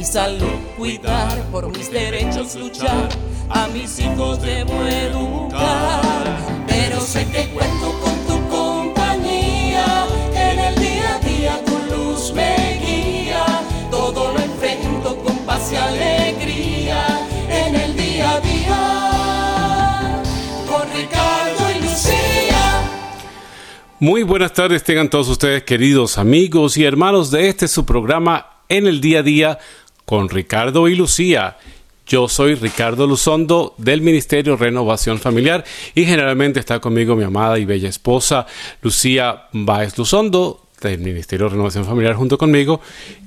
mi salud cuidar, por mis derechos luchar, a mis hijos debo educar. Pero sé que cuento con tu compañía, en el día a día tu luz me guía, todo lo enfrento con paz y alegría, en el día a día, con Ricardo y Lucía. Muy buenas tardes tengan todos ustedes queridos amigos y hermanos de este su programa en el día a día con Ricardo y Lucía. Yo soy Ricardo Luzondo del Ministerio Renovación Familiar y generalmente está conmigo mi amada y bella esposa Lucía Báez Luzondo del Ministerio Renovación Familiar junto conmigo.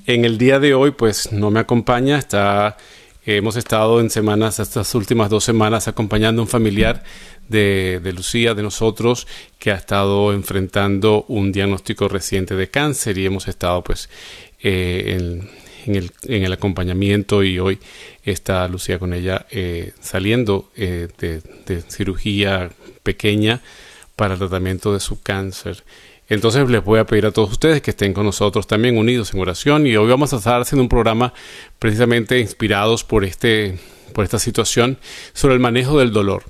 En el día de hoy pues no me acompaña, está hemos estado en semanas, estas últimas dos semanas acompañando a un familiar de, de, Lucía, de nosotros, que ha estado enfrentando un diagnóstico reciente de cáncer y hemos estado pues eh, en en el, en el acompañamiento y hoy está Lucía con ella eh, saliendo eh, de, cirugía pequeña para el tratamiento de su cáncer. Entonces les voy a pedir a todos ustedes que estén con nosotros también unidos en oración y hoy vamos a estar haciendo un programa precisamente inspirados por, este, por esta situación sobre el manejo del dolor.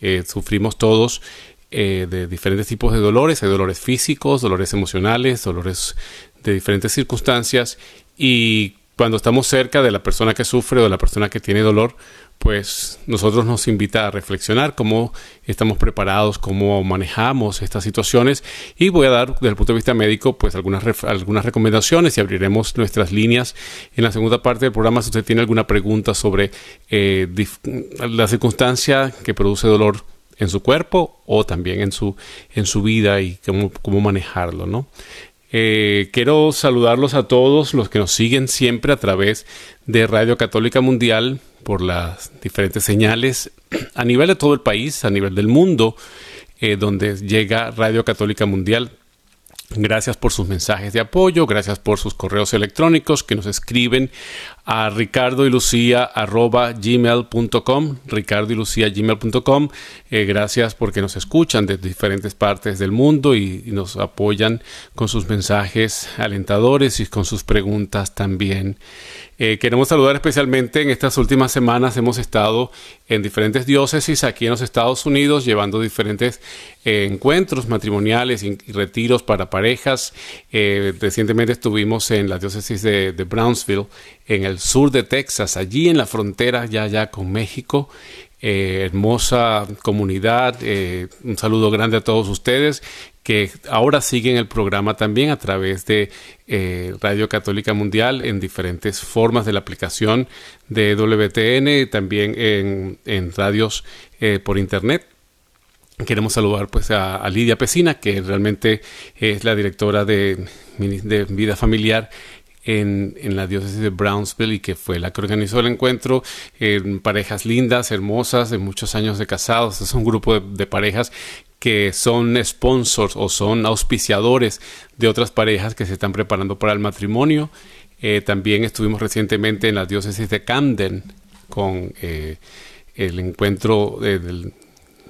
Eh, sufrimos todos de diferentes tipos de dolores, hay dolores físicos, dolores emocionales, dolores de diferentes circunstancias y cuando estamos cerca de la persona que sufre o de la persona que tiene dolor, pues nosotros nos invita a reflexionar cómo estamos preparados, cómo manejamos estas situaciones y voy a dar desde el punto de vista médico pues algunas, algunas recomendaciones y abriremos nuestras líneas en la segunda parte del programa si usted tiene alguna pregunta sobre eh, la circunstancia que produce dolor en su cuerpo o también en su, en su vida y cómo, cómo manejarlo, ¿no? Eh, quiero saludarlos a todos los que nos siguen siempre a través de Radio Católica Mundial por las diferentes señales a nivel de todo el país, a nivel del mundo, eh, donde llega Radio Católica Mundial Gracias por sus mensajes de apoyo, gracias por sus correos electrónicos que nos escriben a ricardo y lucía gmail.com, ricardo y lucía gmail.com. Gracias porque nos escuchan de diferentes partes del mundo y, nos apoyan con sus mensajes alentadores y con sus preguntas también. Eh, queremos saludar especialmente en estas últimas semanas. Hemos estado en diferentes diócesis aquí en los Estados Unidos llevando diferentes eh, encuentros matrimoniales y, retiros para parejas. Eh, recientemente estuvimos en la diócesis de, de, Brownsville, en el sur de Texas, allí en la frontera ya, ya con México. Eh, hermosa comunidad. Eh, un saludo grande a todos ustedes que ahora siguen el programa también a través de eh, Radio Católica Mundial en diferentes formas de la aplicación de WTN, también en, en radios por internet. Queremos saludar pues a, a, Lidia Pesina, que realmente es la directora de, de Vida Familiar en, la diócesis de Brownsville y que fue la que organizó el encuentro. Eh, parejas lindas, hermosas, de muchos años de casados. Es un grupo de, parejas que son sponsors o son auspiciadores de otras parejas que se están preparando para el matrimonio. Eh, también estuvimos recientemente en la diócesis de Camden con eh, el encuentro del,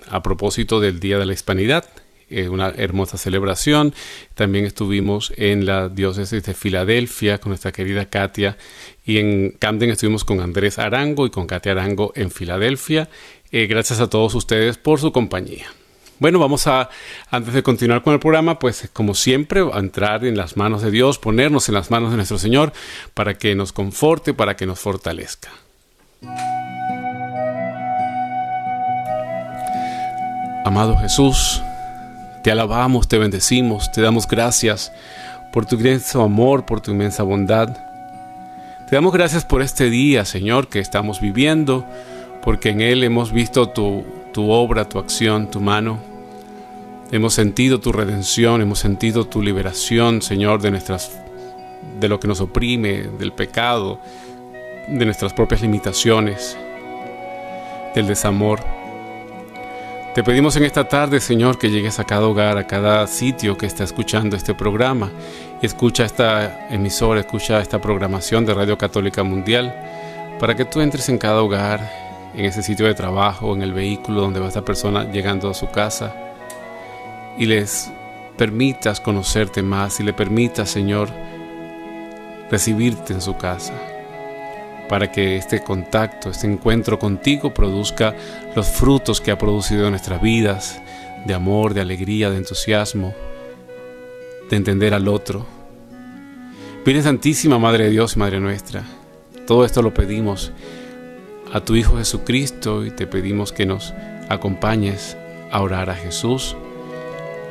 a propósito del Día de la Hispanidad eh, una hermosa celebración. También estuvimos en la diócesis de Filadelfia con nuestra querida Katia y en Camden estuvimos con Andrés Arango y con Katia Arango en Filadelfia. Eh, gracias a todos ustedes por su compañía. Bueno, vamos a, antes de continuar con el programa, pues como siempre, a entrar en las manos de Dios, ponernos en las manos de nuestro Señor para que nos conforte, para que nos fortalezca. Amado Jesús, te alabamos, te bendecimos, te damos gracias por tu inmenso amor, por tu inmensa bondad. Te damos gracias por este día, Señor, que estamos viviendo, porque en él hemos visto tu, tu obra, tu acción, tu mano. Hemos sentido tu redención, hemos sentido tu liberación, Señor, de nuestras de lo que nos oprime, del pecado, de nuestras propias limitaciones, del desamor. Te pedimos en esta tarde, Señor, que llegues a cada hogar, a cada sitio que está escuchando este programa. Escucha esta emisora, escucha esta programación de Radio Católica Mundial, para que tú entres en cada hogar, en ese sitio de trabajo, en el vehículo donde va esta persona llegando a su casa, y les permitas conocerte más y le permitas, Señor, recibirte en su casa para que este contacto, este encuentro contigo produzca los frutos que ha producido en nuestras vidas, de amor, de alegría, de entusiasmo, de entender al otro. Virgen Santísima, Madre de Dios y Madre nuestra, todo esto lo pedimos a tu Hijo Jesucristo y te pedimos que nos acompañes a orar a Jesús.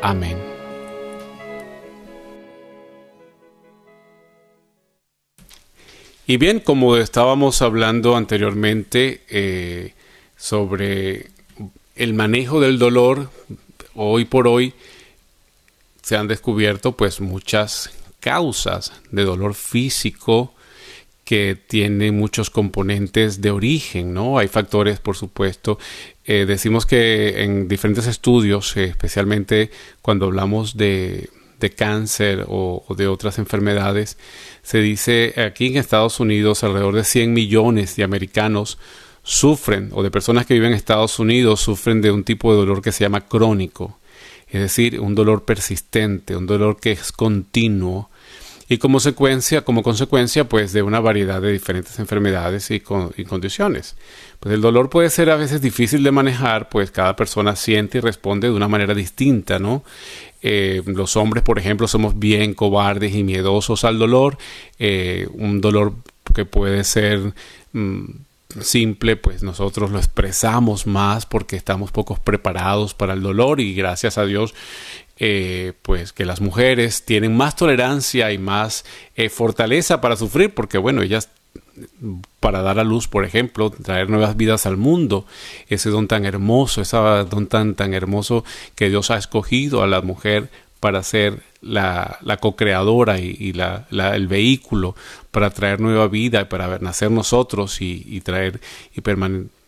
Amén. Y bien, como estábamos hablando anteriormente eh, sobre el manejo del dolor, hoy por hoy se han descubierto pues muchas causas de dolor físico que tienen muchos componentes de origen, ¿no? Hay factores, por supuesto. Eh, decimos que en diferentes estudios, especialmente cuando hablamos de de cáncer o, de otras enfermedades. Se dice aquí en Estados Unidos alrededor de 100 millones de americanos sufren o de personas que viven en Estados Unidos sufren de un tipo de dolor que se llama crónico, es decir, un dolor persistente, un dolor que es continuo y como consecuencia, como consecuencia pues de una variedad de diferentes enfermedades y, y, condiciones. Pues el dolor puede ser a veces difícil de manejar, pues cada persona siente y responde de una manera distinta, ¿no? Eh, los hombres, por ejemplo, somos bien cobardes y miedosos al dolor. Eh, un dolor que puede ser mm, simple, pues nosotros lo expresamos más porque estamos pocos preparados para el dolor y gracias a Dios, eh, pues que las mujeres tienen más tolerancia y más fortaleza para sufrir porque bueno, ellas para dar a luz, por ejemplo, traer nuevas vidas al mundo, ese don tan hermoso, ese don tan, tan hermoso que Dios ha escogido a la mujer para ser la, la co-creadora y, la, el vehículo para traer nueva vida, para nacer nosotros y, traer y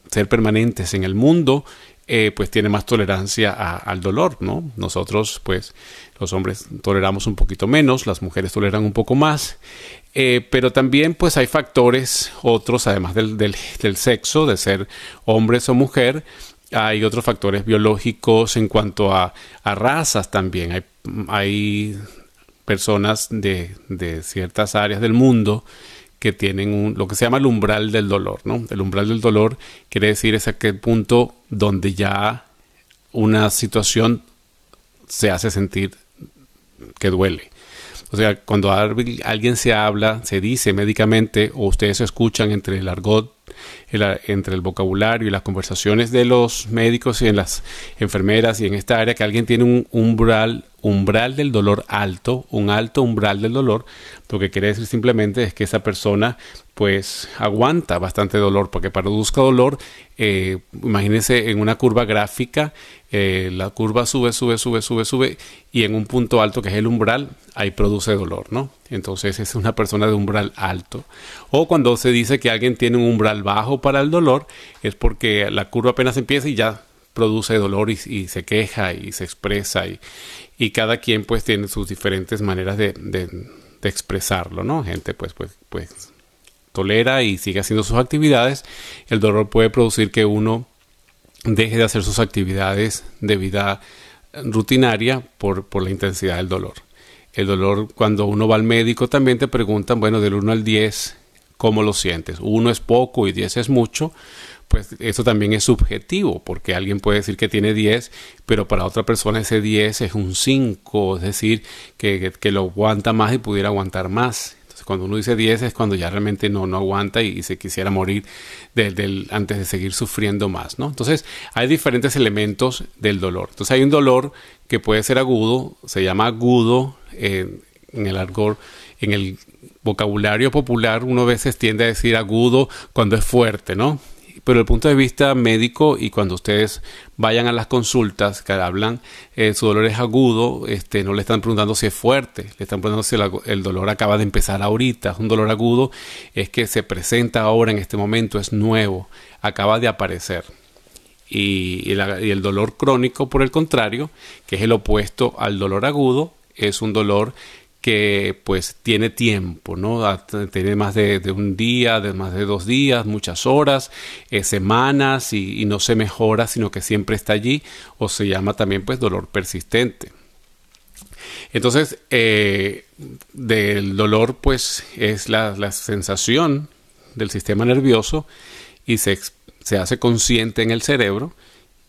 ser permanentes en el mundo, eh, pues tiene más tolerancia al dolor, ¿no? Nosotros, pues, los hombres toleramos un poquito menos, las mujeres toleran un poco más, eh, pero también pues hay factores otros, además del, del, sexo, de ser hombres o mujer, hay otros factores biológicos en cuanto a, a razas también. Hay, hay personas de, de, ciertas áreas del mundo que tienen un, lo que se llama el umbral del dolor. ¿no? El umbral del dolor quiere decir es aquel punto donde ya una situación se hace sentir que duele. O sea, cuando alguien se habla, se dice médicamente, o ustedes escuchan entre el argot, entre el vocabulario y las conversaciones de los médicos y en las enfermeras y en esta área, que alguien tiene un umbral, umbral del dolor alto, un alto umbral del dolor, lo que quiere decir simplemente es que esa persona pues aguanta bastante dolor, porque para produzca dolor, eh, imagínense en una curva gráfica, eh, la curva sube, sube, sube, sube, sube, y en un punto alto que es el umbral, ahí produce dolor, ¿no? Entonces es una persona de umbral alto. O cuando se dice que alguien tiene un umbral bajo para el dolor, es porque la curva apenas empieza y ya produce dolor y, se queja y se expresa y, cada quien pues tiene sus diferentes maneras de, de, de expresarlo, ¿no? Gente pues, pues, pues tolera y sigue haciendo sus actividades, el dolor puede producir que uno deje de hacer sus actividades de vida rutinaria por, por la intensidad del dolor. El dolor, cuando uno va al médico, también te preguntan, bueno, del 1 al 10, ¿cómo lo sientes? 1 es poco y 10 es mucho. Pues eso también es subjetivo, porque alguien puede decir que tiene 10, pero para otra persona ese 10 es un 5, es decir, que, que lo aguanta más y pudiera aguantar más cuando uno dice 10 es cuando ya realmente no, no aguanta y, se quisiera morir antes de seguir sufriendo más, ¿no? Entonces, hay diferentes elementos del dolor. Entonces, hay un dolor que puede ser agudo, se llama agudo eh, en el argor, en el vocabulario popular uno a veces tiende a decir agudo cuando es fuerte, ¿no? Pero el punto de vista médico y cuando ustedes vayan a las consultas que hablan, eh, su dolor es agudo, este, no le están preguntando si es fuerte, le están preguntando si el, dolor acaba de empezar ahorita, es un dolor agudo, es que se presenta ahora en este momento, es nuevo, acaba de aparecer. y el dolor crónico, por el contrario, que es el opuesto al dolor agudo, es un dolor que pues tiene tiempo, ¿no? Tiene más de, un día, de más de dos días, muchas horas, eh, semanas y, no se mejora, sino que siempre está allí o se llama también pues dolor persistente. Entonces, eh, del dolor pues es la, sensación del sistema nervioso y se, se hace consciente en el cerebro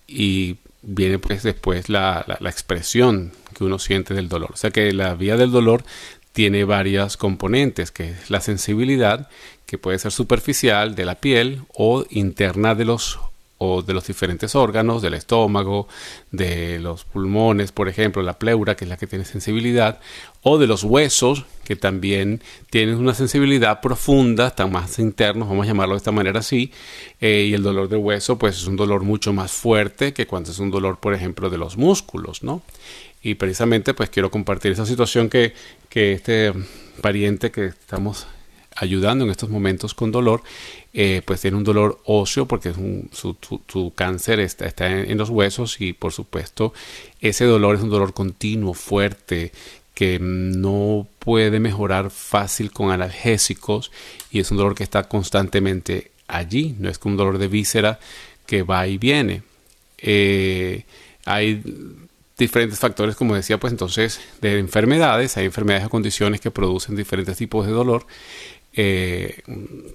y viene pues después la, la, expresión uno siente del dolor. O sea que la vía del dolor tiene varias componentes, que es la sensibilidad, que puede ser superficial de la piel o interna de los o de los diferentes órganos, del estómago, de los pulmones, por ejemplo, la pleura, que es la que tiene sensibilidad, o de los huesos, que también tienen una sensibilidad profunda, están más internos, vamos a llamarlo de esta manera así, eh, y el dolor de hueso, pues es un dolor mucho más fuerte que cuando es un dolor, por ejemplo, de los músculos, ¿no? Y precisamente, pues quiero compartir esa situación que, que este pariente que estamos ayudando en estos momentos con dolor, eh, pues tiene un dolor óseo porque su, cáncer está, está en, los huesos y por supuesto ese dolor es un dolor continuo, fuerte, que no puede mejorar fácil con analgésicos y es un dolor que está constantemente allí, no es como un dolor de víscera que va y viene. Eh, hay diferentes factores, como decía, pues entonces de enfermedades, hay enfermedades o condiciones que producen diferentes tipos de dolor eh,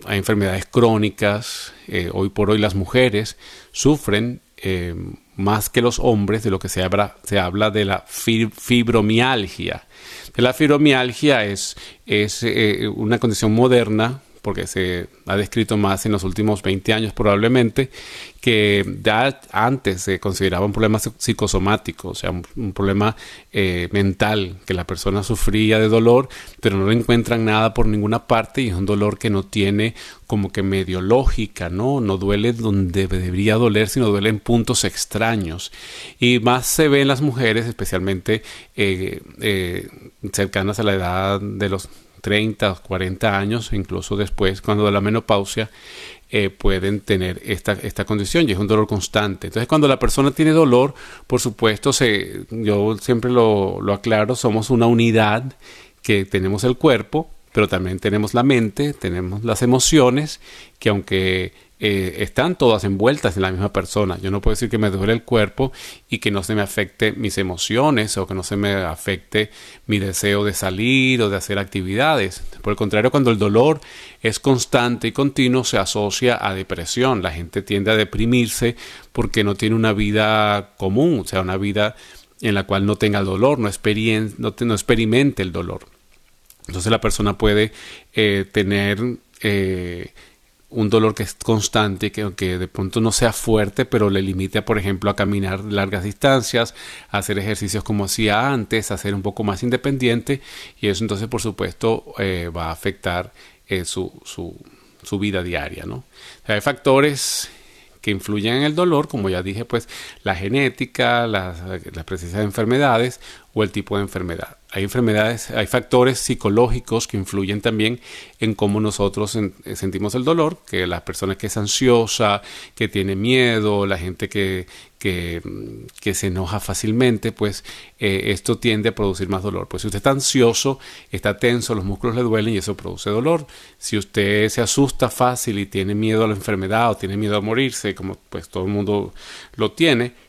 hay enfermedades crónicas. Eh, hoy por hoy las mujeres sufren eh, más que los hombres de lo que se habla, se habla de la fibromialgia. La fibromialgia es, es una condición moderna porque se ha descrito más en los últimos 20 años probablemente, que ya antes se consideraba un problema psicosomático, o sea, un, problema eh, mental, que la persona sufría de dolor, pero no encuentran nada por ninguna parte y es un dolor que no tiene como que medio lógica, ¿no? No duele donde debería doler, sino duele en puntos extraños. Y más se ve en las mujeres, especialmente eh, eh, cercanas a la edad de los 30 o 40 años, incluso después, cuando de la menopausia, eh, pueden tener esta, esta condición y es un dolor constante. Entonces, cuando la persona tiene dolor, por supuesto, se, yo siempre lo, lo aclaro, somos una unidad que tenemos el cuerpo, pero también tenemos la mente, tenemos las emociones, que aunque eh, están todas envueltas en la misma persona. Yo no puedo decir que me duele el cuerpo y que no se me afecte mis emociones o que no se me afecte mi deseo de salir o de hacer actividades. Por el contrario, cuando el dolor es constante y continuo, se asocia a depresión. La gente tiende a deprimirse porque no tiene una vida común, o sea, una vida en la cual no tenga dolor, no, no, experimente el dolor. Entonces la persona puede eh, tener eh, un dolor que es constante, que aunque de pronto no sea fuerte, pero le limite, por ejemplo, a caminar largas distancias, a hacer ejercicios como hacía antes, a ser un poco más independiente, y eso entonces, por supuesto, eh, va a afectar eh, su, su, vida diaria. ¿no? hay factores que influyen en el dolor, como ya dije, pues la genética, la, la presencia de enfermedades o el tipo de enfermedad hay enfermedades, hay factores psicológicos que influyen también en cómo nosotros sentimos el dolor, que la persona que es ansiosa, que tiene miedo, la gente que, que se enoja fácilmente, pues eh, esto tiende a producir más dolor. Pues si usted está ansioso, está tenso, los músculos le duelen y eso produce dolor. Si usted se asusta fácil y tiene miedo a la enfermedad o tiene miedo a morirse, como pues todo el mundo lo tiene,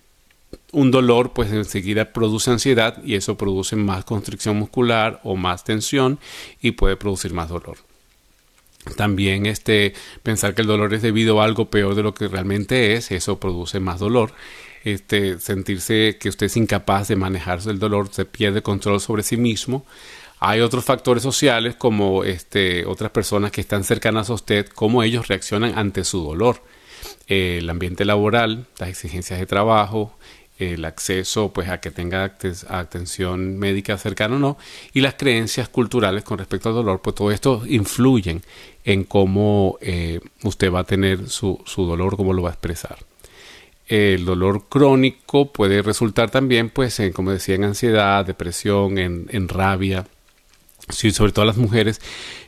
un dolor pues enseguida produce ansiedad y eso produce más constricción muscular o más tensión y puede producir más dolor. También este pensar que el dolor es debido a algo peor de lo que realmente es, eso produce más dolor. Este sentirse que usted es incapaz de manejar el dolor, se pierde control sobre sí mismo. Hay otros factores sociales como este otras personas que están cercanas a usted, cómo ellos reaccionan ante su dolor. el ambiente laboral, las exigencias de trabajo, el acceso pues a que tenga atención médica cercana o no y las creencias culturales con respecto al dolor pues todo esto influyen en cómo eh, usted va a tener su, su dolor cómo lo va a expresar. El dolor crónico puede resultar también pues en como decía en ansiedad depresión en, en rabia sí, sobre todo las mujeres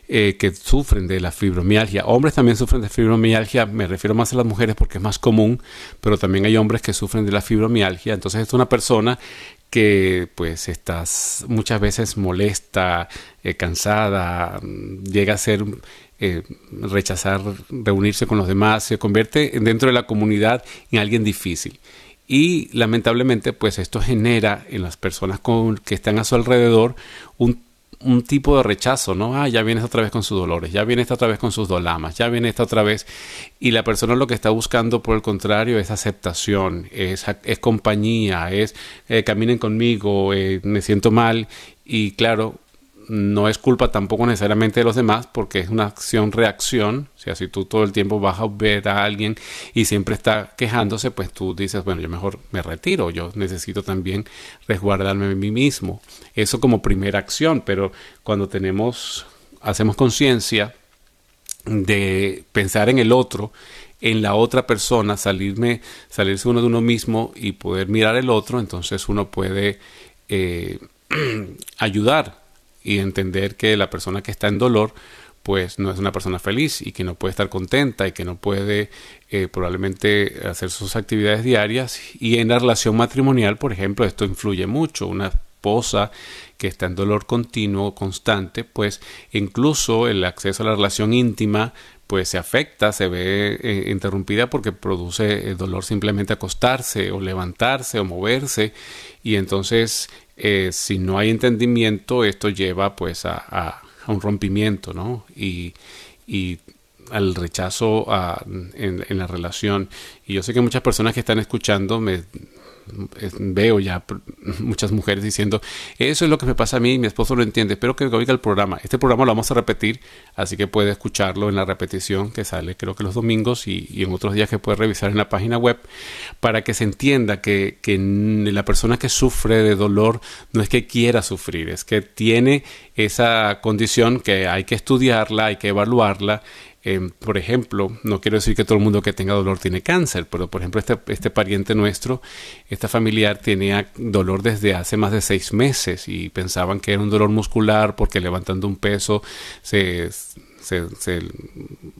eh, que sufren de la fibromialgia. Hombres también sufren de fibromialgia, me refiero más a las mujeres porque es más común, pero también hay hombres que sufren de la fibromialgia. Entonces es una persona que pues estás muchas veces molesta, eh, cansada, mm, llega a ser eh, rechazar reunirse con los demás, se convierte dentro de la comunidad en alguien difícil. Y lamentablemente pues esto genera en las personas con, que están a su alrededor un un tipo de rechazo, ¿no? Ah, ya vienes otra vez con sus dolores, ya vienes otra vez con sus dolamas, ya viene esta otra vez. Y la persona lo que está buscando, por el contrario, es aceptación, es, es compañía, es eh, caminen conmigo, eh, me siento mal. Y claro, no es culpa tampoco necesariamente de los demás porque es una acción-reacción. O sea, si tú todo el tiempo vas a ver a alguien y siempre está quejándose, pues tú dices, bueno, yo mejor me retiro, yo necesito también resguardarme a mí mismo. Eso como primera acción, pero cuando tenemos, hacemos conciencia de pensar en el otro, en la otra persona, salirme, salirse uno de uno mismo y poder mirar el otro, entonces uno puede eh, ayudar y entender que la persona que está en dolor pues no es una persona feliz y que no puede estar contenta y que no puede eh, probablemente hacer sus actividades diarias. Y en la relación matrimonial por ejemplo esto influye mucho. Una esposa que está en dolor continuo constante pues incluso el acceso a la relación íntima pues se afecta, se ve eh, interrumpida porque produce el dolor simplemente acostarse o levantarse o moverse y entonces eh, si no hay entendimiento, esto lleva pues a, un rompimiento, ¿no? Y, al rechazo en, en, la relación. Y yo sé que muchas personas que están escuchando me veo ya muchas mujeres diciendo, eso es lo que me pasa a mí, mi esposo lo entiende, espero que oiga el programa. Este programa lo vamos a repetir, así que puede escucharlo en la repetición que sale creo que los domingos y, en otros días que puede revisar en la página web, para que se entienda que, que la persona que sufre de dolor no es que quiera sufrir, es que tiene esa condición que hay que estudiarla, hay que evaluarla Em, por ejemplo, no quiero decir que todo el mundo que tenga dolor tiene cáncer, pero por ejemplo este, este pariente nuestro, esta familiar tenía dolor desde hace más de seis meses y pensaban que era un dolor muscular porque levantando un peso se se,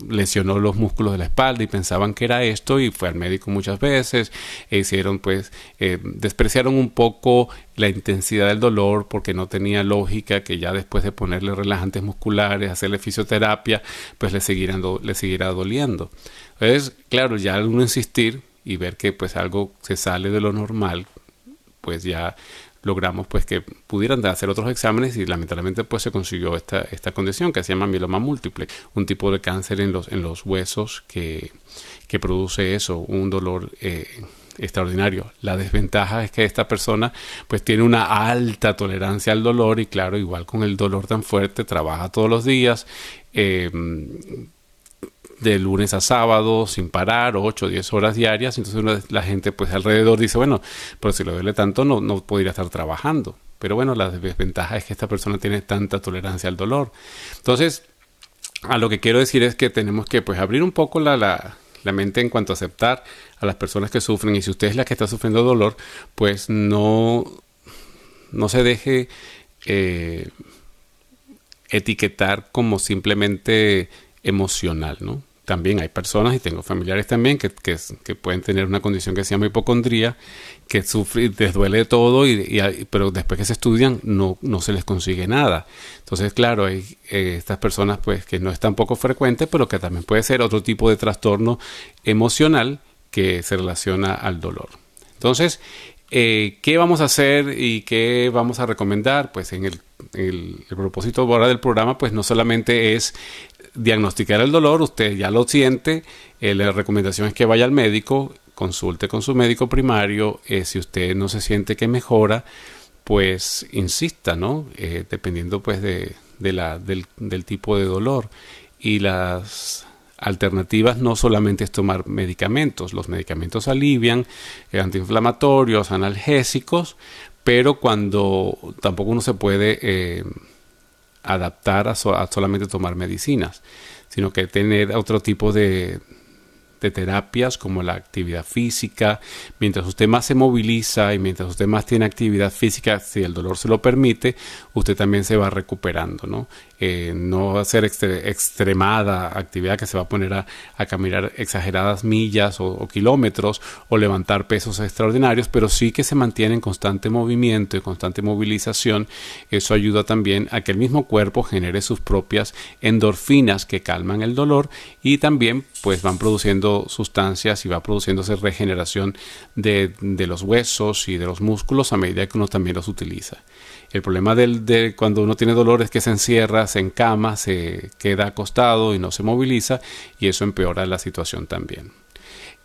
lesionó los músculos de la espalda y pensaban que era esto y fue al médico muchas veces e hicieron pues eh, despreciaron un poco la intensidad del dolor porque no tenía lógica que ya después de ponerle relajantes musculares hacerle fisioterapia pues le siguieran le siguiera doliendo. Entonces claro ya al uno insistir y ver que pues algo se sale de lo normal pues ya logramos pues que pudieran hacer otros exámenes y lamentablemente pues se consiguió esta, esta condición que se llama mieloma múltiple, un tipo de cáncer en los, en los huesos que, que produce eso, un dolor eh, extraordinario. La desventaja es que esta persona pues tiene una alta tolerancia al dolor y claro, igual con el dolor tan fuerte, trabaja todos los días. Eh, de lunes a sábado sin parar, 8 o 10 horas diarias, entonces la gente pues alrededor dice, bueno, pero si lo duele tanto no, no podría estar trabajando. Pero bueno, la desventaja es que esta persona tiene tanta tolerancia al dolor. Entonces, a lo que quiero decir es que tenemos que pues abrir un poco la, la, la mente en cuanto a aceptar a las personas que sufren y si usted es la que está sufriendo dolor, pues no, no se deje eh, etiquetar como simplemente emocional, ¿no? También hay personas y tengo familiares también que, que, pueden tener una condición que se llama hipocondría, que sufre, les duele todo, y, pero después que se estudian no, no se les consigue nada. Entonces, claro, hay eh, estas personas pues que no es tan poco frecuente, pero que también puede ser otro tipo de trastorno emocional que se relaciona al dolor. Entonces, eh, ¿qué vamos a hacer y qué vamos a recomendar? Pues en el, el, el propósito ahora del programa, pues no solamente es diagnosticar el dolor, usted ya lo siente, eh, la recomendación es que vaya al médico, consulte con su médico primario, eh, si usted no se siente que mejora, pues insista, ¿no? Eh, dependiendo pues de, la, del, tipo de dolor. Y las alternativas no solamente es tomar medicamentos, los medicamentos alivian, antiinflamatorios, analgésicos, pero cuando tampoco uno se puede adaptar a, solamente tomar medicinas, sino que tener otro tipo de, de terapias como la actividad física. Mientras usted más se moviliza y mientras usted más tiene actividad física, si el dolor se lo permite, usted también se va recuperando, ¿no? Eh, no hacer extremada actividad que se va a poner a, caminar exageradas millas o, kilómetros o levantar pesos extraordinarios, pero sí que se mantiene en constante movimiento y constante movilización. Eso ayuda también a que el mismo cuerpo genere sus propias endorfinas que calman el dolor y también pues van produciendo sustancias y va produciéndose regeneración de los huesos y de los músculos a medida que uno también los utiliza. El problema del, de cuando uno tiene dolor es que se encierra, se encama, se queda acostado y no se moviliza y eso empeora la situación también.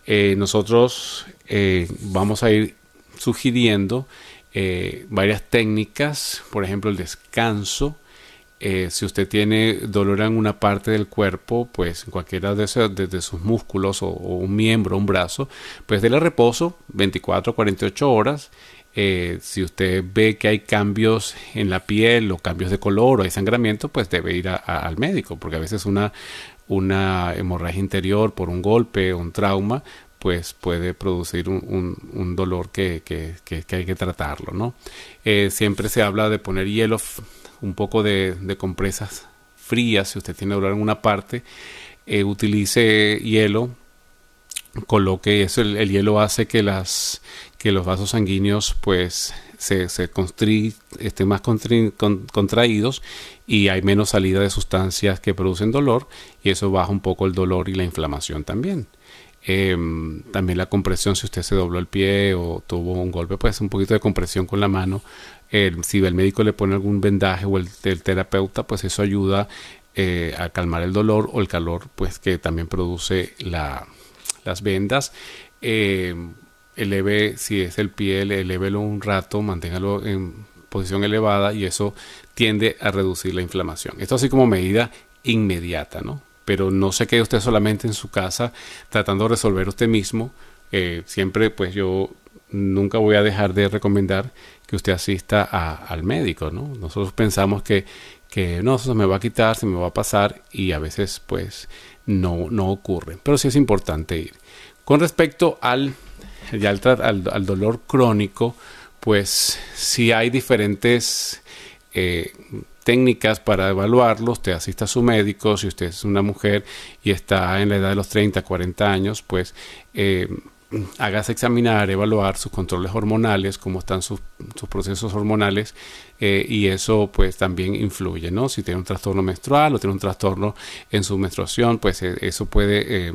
Eh, nosotros eh, vamos a ir sugiriendo eh, varias técnicas, por ejemplo el descanso. si usted tiene dolor en una parte del cuerpo, pues en cualquiera de, de, sus músculos o, o, un miembro, un brazo, pues déle reposo 24 48 horas eh, si usted ve que hay cambios en la piel o cambios de color o hay sangramiento, pues debe ir al médico, porque a veces una, una hemorragia interior por un golpe o un trauma, pues puede producir un, dolor que, hay que tratarlo, ¿no? Eh, siempre se habla de poner hielo, un poco de, compresas frías, si usted tiene dolor en una parte, eh, utilice hielo, coloque eso, el hielo hace que las que los vasos sanguíneos pues se, se estén más contraídos y hay menos salida de sustancias que producen dolor y eso baja un poco el dolor y la inflamación también. Em, también la compresión, si usted se dobló el pie o tuvo un golpe, pues un poquito de compresión con la mano. si el médico le pone algún vendaje o el, terapeuta, pues eso ayuda eh, a calmar el dolor o el calor, pues que también produce la, las vendas. Eleve, si es el pie, elévelo un rato, manténgalo en posición elevada y eso tiende a reducir la inflamación. Esto así como medida inmediata, ¿no? Pero no se quede usted solamente en su casa tratando de resolver usted mismo. Eh, siempre, pues yo nunca voy a dejar de recomendar que usted asista al médico, ¿no? Nosotros pensamos que, que no, eso se me va a quitar, se me va a pasar y a veces pues no, no ocurre. Pero sí es importante ir. Con respecto al ya al, dolor crónico, pues si hay diferentes eh, técnicas para evaluarlo. Usted asista a su médico, si usted es una mujer y está en la edad de los 30, 40 años, pues eh, hágase examinar, evaluar sus controles hormonales, cómo están sus, procesos hormonales eh, y eso pues también influye, ¿no? Si tiene un trastorno menstrual o tiene un trastorno en su menstruación, pues eso puede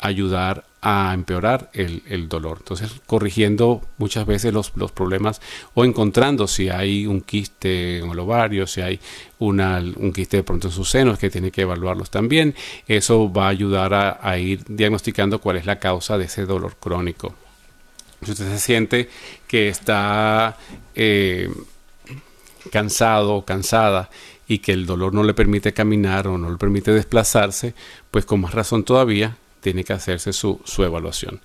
ayudar a empeorar el, dolor. Entonces, corrigiendo muchas veces los, problemas o encontrando si hay un quiste en el ovario, si hay una, un quiste de pronto en sus senos, que tiene que evaluarlos también. Eso va a ayudar a, ir diagnosticando cuál es la causa de ese dolor crónico. Si usted se siente que está eh, cansado o cansada y que el dolor no le permite caminar o no le permite desplazarse, pues con más razón todavía tiene que hacerse su, evaluación.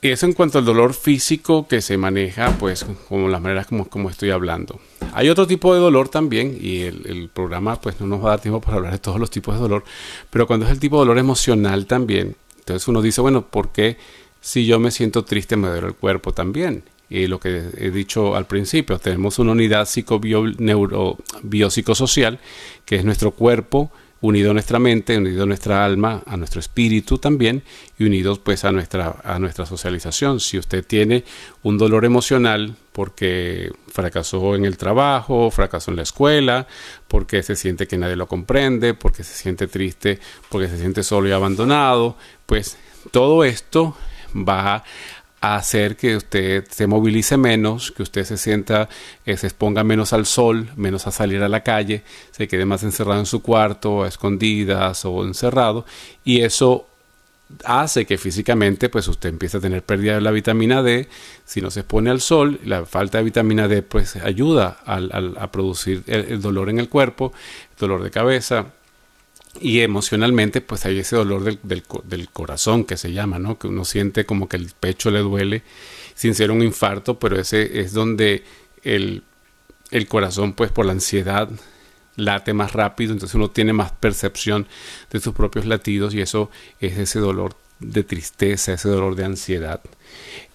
Y eso en cuanto al dolor físico que se maneja, pues como las maneras como, como estoy hablando. Hay otro tipo de dolor también, y el, programa pues no nos va a dar tiempo para hablar de todos los tipos de dolor, pero cuando es el tipo de dolor emocional también, entonces uno dice, bueno, ¿por qué si yo me siento triste me duele el cuerpo también? Y lo que he dicho al principio, tenemos una unidad psicobiopsicosocial, que es nuestro cuerpo, unido a nuestra mente, unido a nuestra alma, a nuestro espíritu también y unidos pues a nuestra, a nuestra socialización. Si usted tiene un dolor emocional porque fracasó en el trabajo, fracasó en la escuela, porque se siente que nadie lo comprende, porque se siente triste, porque se siente solo y abandonado, pues todo esto va hacer que usted se movilice menos, que usted se sienta, eh, se exponga menos al sol, menos a salir a la calle, se quede más encerrado en su cuarto, a escondidas o encerrado, y eso hace que físicamente pues usted empiece a tener pérdida de la vitamina D, si no se expone al sol, la falta de vitamina D pues ayuda a producir el dolor en el cuerpo, dolor de cabeza, y emocionalmente pues hay ese dolor del, del, corazón que se llama, ¿no? Que uno siente como que el pecho le duele sin ser un infarto, pero ese es donde el, el corazón pues por la ansiedad late más rápido, entonces uno tiene más percepción de sus propios latidos y eso es ese dolor de tristeza, ese dolor de ansiedad.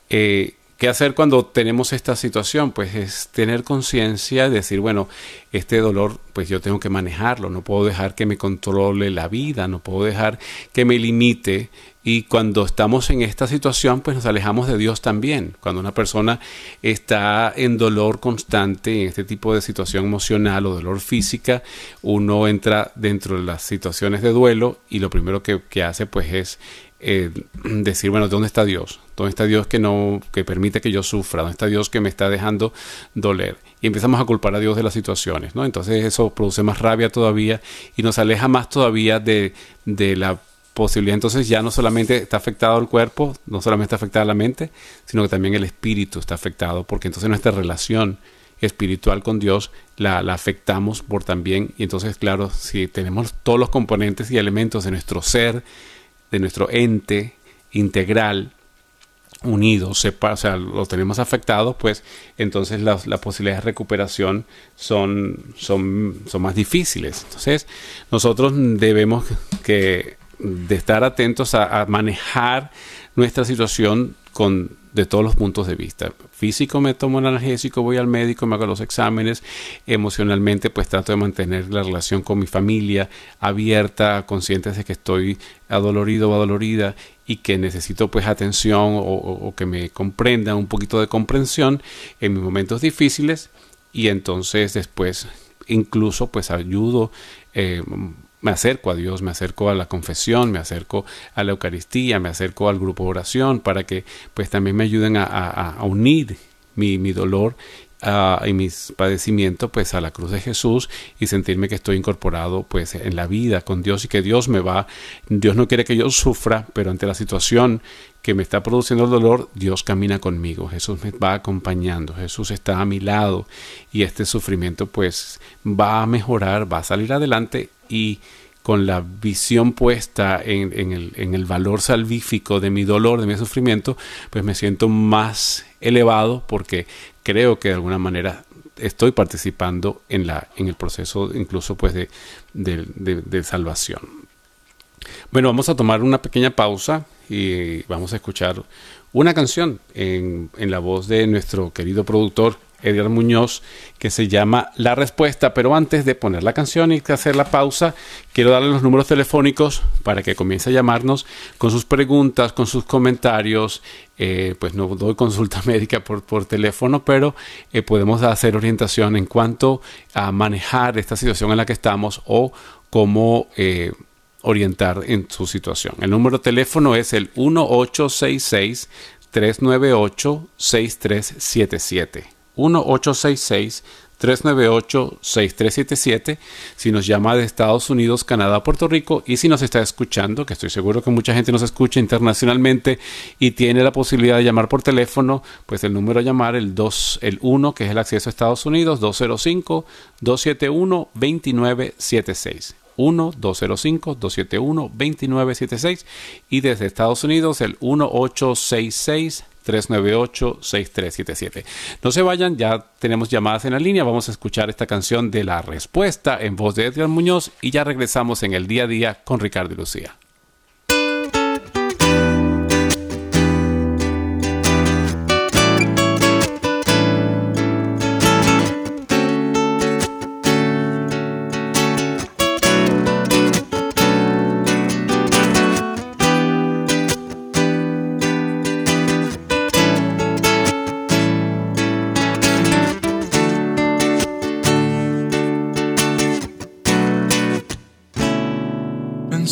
Eh, ¿Qué hacer cuando tenemos esta situación? Pues es tener conciencia, decir, bueno, este dolor, pues yo tengo que manejarlo, no puedo dejar que me controle la vida, no puedo dejar que me limite. Y cuando estamos en esta situación, pues nos alejamos de Dios también. Cuando una persona está en dolor constante, en este tipo de situación emocional o dolor física, uno entra dentro de las situaciones de duelo y lo primero que, que hace pues es eh, decir, bueno, ¿dónde está Dios? ¿Dónde está Dios que no, que permite que yo sufra? ¿Dónde está Dios que me está dejando doler? Y empezamos a culpar a Dios de las situaciones, ¿no? Entonces eso produce más rabia todavía y nos aleja más todavía de, de la posibilidad. Entonces ya no solamente está afectado el cuerpo, no solamente está afectada la mente, sino que también el espíritu está afectado, porque entonces nuestra relación espiritual con Dios la, la, afectamos por también. Y entonces, claro, si tenemos todos los componentes y elementos de nuestro ser, de nuestro ente integral unido, sepa, o sea, lo tenemos afectado, pues entonces las, posibilidades de recuperación son, son, son más difíciles. Entonces, nosotros debemos que de estar atentos a manejar nuestra situación con de todos los puntos de vista. Físico me tomo un analgésico, voy al médico, me hago los exámenes, emocionalmente pues trato de mantener la relación con mi familia abierta, consciente de que estoy adolorido o adolorida y que necesito pues atención o, que me comprendan, un poquito de comprensión en mis momentos difíciles y entonces después incluso pues ayudo eh, me acerco a Dios, me acerco a la confesión, me acerco a la Eucaristía, me acerco al grupo de oración para que pues también me ayuden a, unir mi, mi dolor uh, y mis padecimientos pues a la cruz de Jesús y sentirme que estoy incorporado pues en la vida con Dios y que Dios me va, Dios no quiere que yo sufra, pero ante la situación que me está produciendo el dolor, Dios camina conmigo, Jesús me va acompañando, Jesús está a mi lado y este sufrimiento pues va a mejorar, va a salir adelante y con la visión puesta en, el, valor salvífico de mi dolor, de mi sufrimiento, pues me siento más elevado porque creo que de alguna manera estoy participando en, el proceso incluso pues de, salvación. Bueno, vamos a tomar una pequeña pausa y vamos a escuchar una canción en la voz de nuestro querido productor Edgar Muñoz, que se llama La Respuesta. Pero antes de poner la canción y hacer la pausa, quiero darle los números telefónicos para que comience a llamarnos con sus preguntas, con sus comentarios. Eh, pues no doy consulta médica por, teléfono, pero eh, podemos hacer orientación en cuanto a manejar esta situación en la que estamos o cómo eh, orientar en su situación. El número de teléfono es el 1866 398 6377. 1-866-398-6377 si nos llama de Estados Unidos, Canadá, Puerto Rico y si nos está escuchando, que estoy seguro que mucha gente nos escucha internacionalmente y tiene la posibilidad de llamar por teléfono, pues el número a llamar, el 2, el 1, que es el acceso a Estados Unidos, 205-271-2976. 1-205-271-2976 y desde Estados Unidos el 1866 398-6377. No se vayan, ya tenemos llamadas en la línea. Vamos a escuchar esta canción de La Respuesta en voz de Edgar Muñoz y ya regresamos en el día a día con Ricardo y Lucía.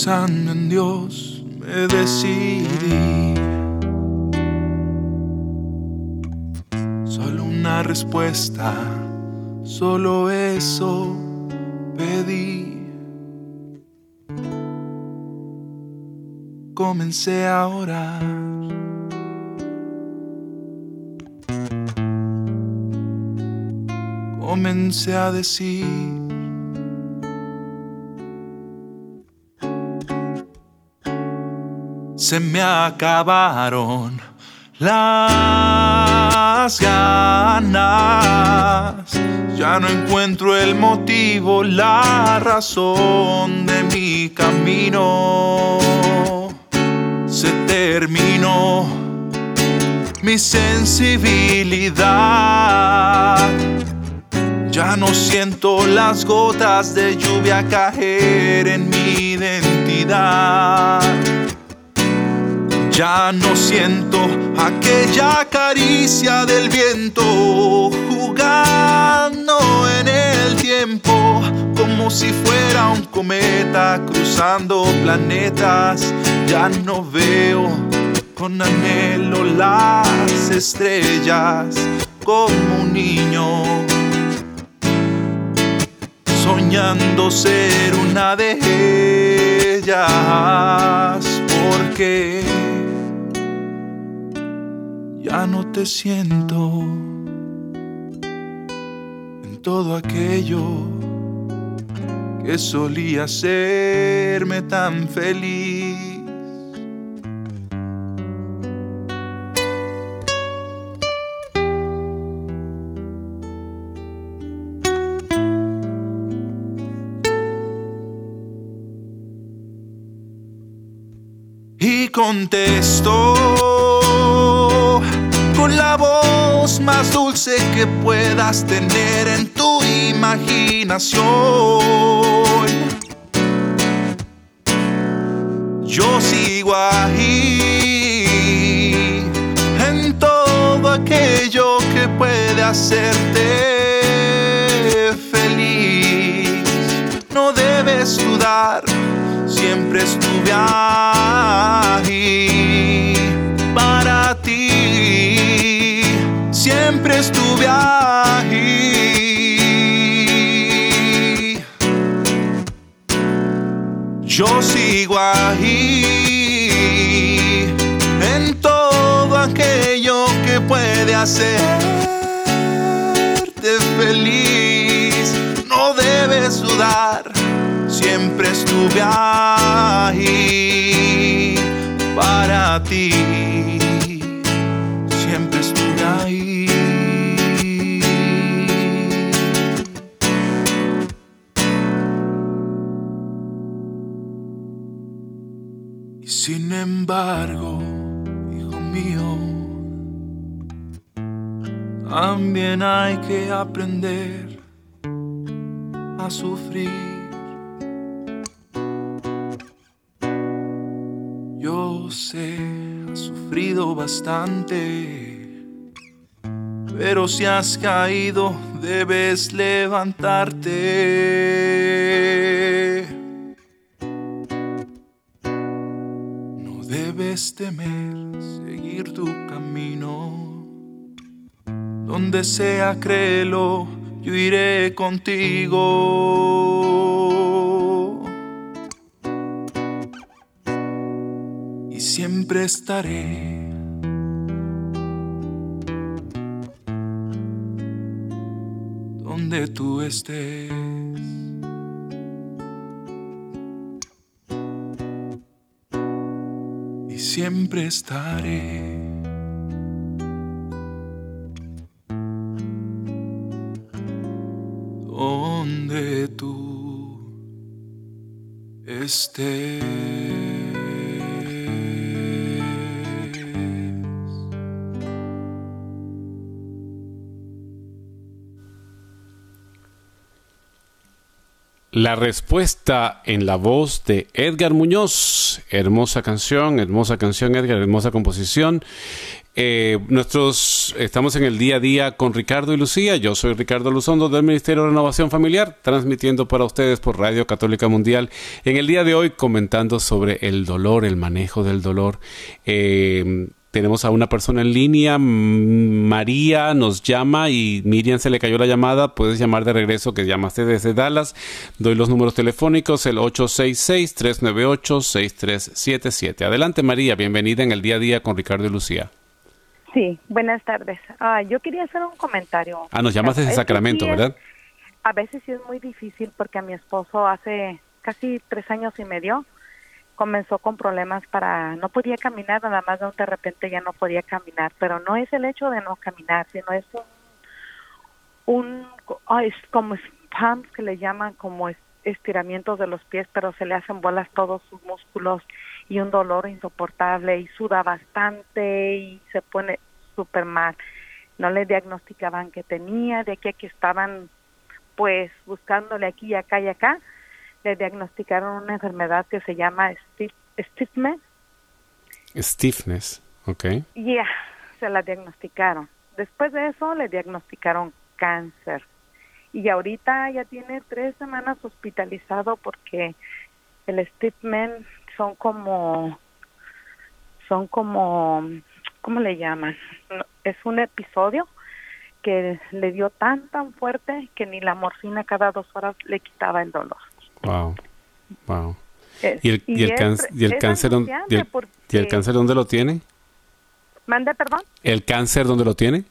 Pensando en Dios me decidí. Solo una respuesta, solo eso pedí. Comencé a orar. Comencé a decir se me acabaron las ganas. Ya no encuentro el motivo, la razón de mi camino. Se terminó mi sensibilidad. Ya no siento las gotas de lluvia caer en mi identidad ya no siento aquella caricia del viento jugando en el tiempo como si fuera un cometa cruzando planetas. Ya no veo con anhelo las estrellas como un niño soñando ser una de ellas porque ya no te siento en todo aquello que solía hacerme tan feliz. Y contesto con la voz más dulce que puedas tener en tu imaginación. Yo sigo ahí en todo aquello que puede hacerte feliz. No debes dudar, siempre estuve ahí siempre estuve ahí. Yo sigo ahí en todo aquello que puede hacerte feliz. No debes dudar, siempre estuve ahí para ti. Sin embargo, hijo mío, también hay que aprender a sufrir. Yo sé, has sufrido bastante, pero si has caído, debes levantarte. debes temer seguir tu camino. Donde sea, créelo, yo iré contigo. Y siempre estaré. Donde tú estés. siempre estaré. Donde tú estés. La respuesta en la voz de Edgar Muñoz. Hermosa canción, hermosa canción, Edgar, hermosa composición. Eh, nuestros estamos en el día a día con Ricardo y Lucía. Yo soy Ricardo Luzondo del Ministerio de Renovación Familiar, transmitiendo para ustedes por Radio Católica Mundial. En el día de hoy comentando sobre el dolor, el manejo del dolor. Eh, tenemos a una persona en línea, María nos llama y Miriam se le cayó la llamada, puedes llamar de regreso que llamaste desde Dallas. Doy los números telefónicos, el 866-398-6377. Adelante María, bienvenida en el día a día con Ricardo y Lucía. Sí, buenas tardes. Ah, yo quería hacer un comentario. Ah, nos llamas desde Sacramento, ¿verdad? A veces sí es muy difícil porque a mi esposo hace casi tres años y medio comenzó con problemas para, no podía caminar, nada más de repente ya no podía caminar, pero no es el hecho de no caminar, sino es un, un es como spams que le llaman como estiramientos de los pies, pero se le hacen bolas todos sus músculos y un dolor insoportable y suda bastante y se pone súper mal. No le diagnosticaban que tenía, de aquí que estaban pues buscándole aquí y acá y acá, le diagnosticaron una enfermedad que se llama stiffness. Stiffness, ok. Ya, se la diagnosticaron. Después de eso le diagnosticaron cáncer. Y ahorita ya tiene tres semanas hospitalizado porque el stiffness son como, son como, ¿cómo le llaman? Es un episodio que le dio tan tan fuerte que ni la morfina cada dos horas le quitaba el dolor. Wow, wow. ¿Y el, y, el, cáncer, y el cáncer dónde, y el, cáncer dónde lo tiene? Mande, perdón. ¿El cáncer dónde lo tiene?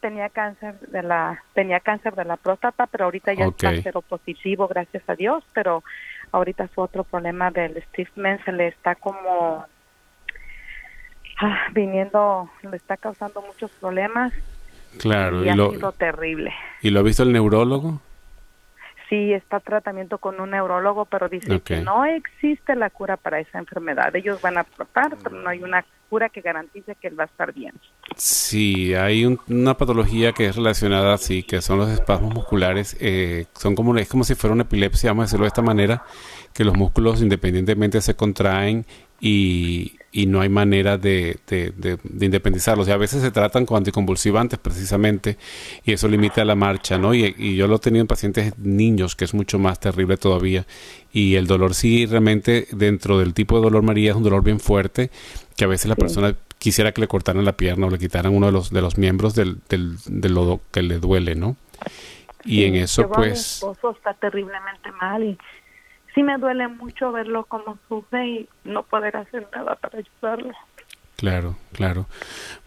Tenía cáncer de la tenía cáncer de la próstata, pero ahorita ya está cero positivo, gracias a Dios, pero ahorita su otro problema del Steve se le está como ah, viniendo, le está causando muchos problemas. Claro, y, ha sido terrible. ¿Y lo ha visto el neurólogo? Sí está tratamiento con un neurólogo, pero dice que no existe la cura para esa enfermedad. Ellos van a tratar, pero no hay una cura que garantice que él va a estar bien. Sí, hay una patología que es relacionada así, que son los espasmos musculares. Eh, son como es como si fuera una epilepsia, vamos a decirlo de esta manera, que los músculos independientemente se contraen y, y no hay manera de, de, de, independizarlos. Y a veces se tratan con anticonvulsivantes precisamente y eso limita la marcha, ¿no? Y, y, yo lo he tenido en pacientes niños, que es mucho más terrible todavía. Y el dolor sí realmente dentro del tipo de dolor María es un dolor bien fuerte que a veces la persona quisiera que le cortaran la pierna o le quitaran uno de los, de los miembros del, del, de lo que le duele, ¿no? Y en eso pues... Mi esposo está terriblemente mal y sí me duele mucho verlo como sufre y no poder hacer nada para ayudarlo. Claro, claro.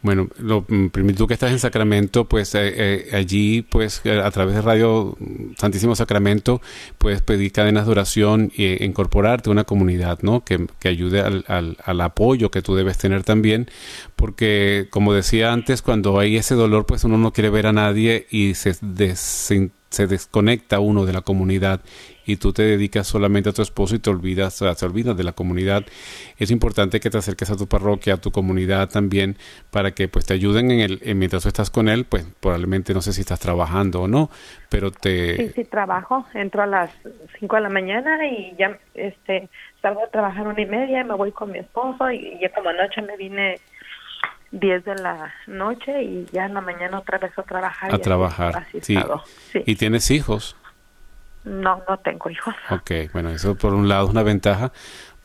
Bueno, lo, mm, tú que estás en Sacramento, pues eh, eh, allí, pues eh, a través de Radio Santísimo Sacramento, puedes pedir cadenas de oración e incorporarte a una comunidad, ¿no? Que, que ayude al, al, al, apoyo que tú debes tener también, porque como decía antes, cuando hay ese dolor, pues uno no quiere ver a nadie y se, se desconecta uno de la comunidad y tú te dedicas solamente a tu esposo y te olvidas, te olvidas de la comunidad. Es importante que te acerques a tu parroquia, a tu comunidad también, para que pues te ayuden en el, mientras tú estás con él, pues probablemente no sé si estás trabajando o no, pero te... Sí, sí, trabajo, entro a las 5 de la mañana y ya este salgo a trabajar una y media, me voy con mi esposo y ya como anoche me vine 10 de la noche y ya en la mañana otra vez a trabajar. A trabajar, sí. ¿Y tienes hijos? No, no tengo hijos. Ok, bueno, eso por un lado es una ventaja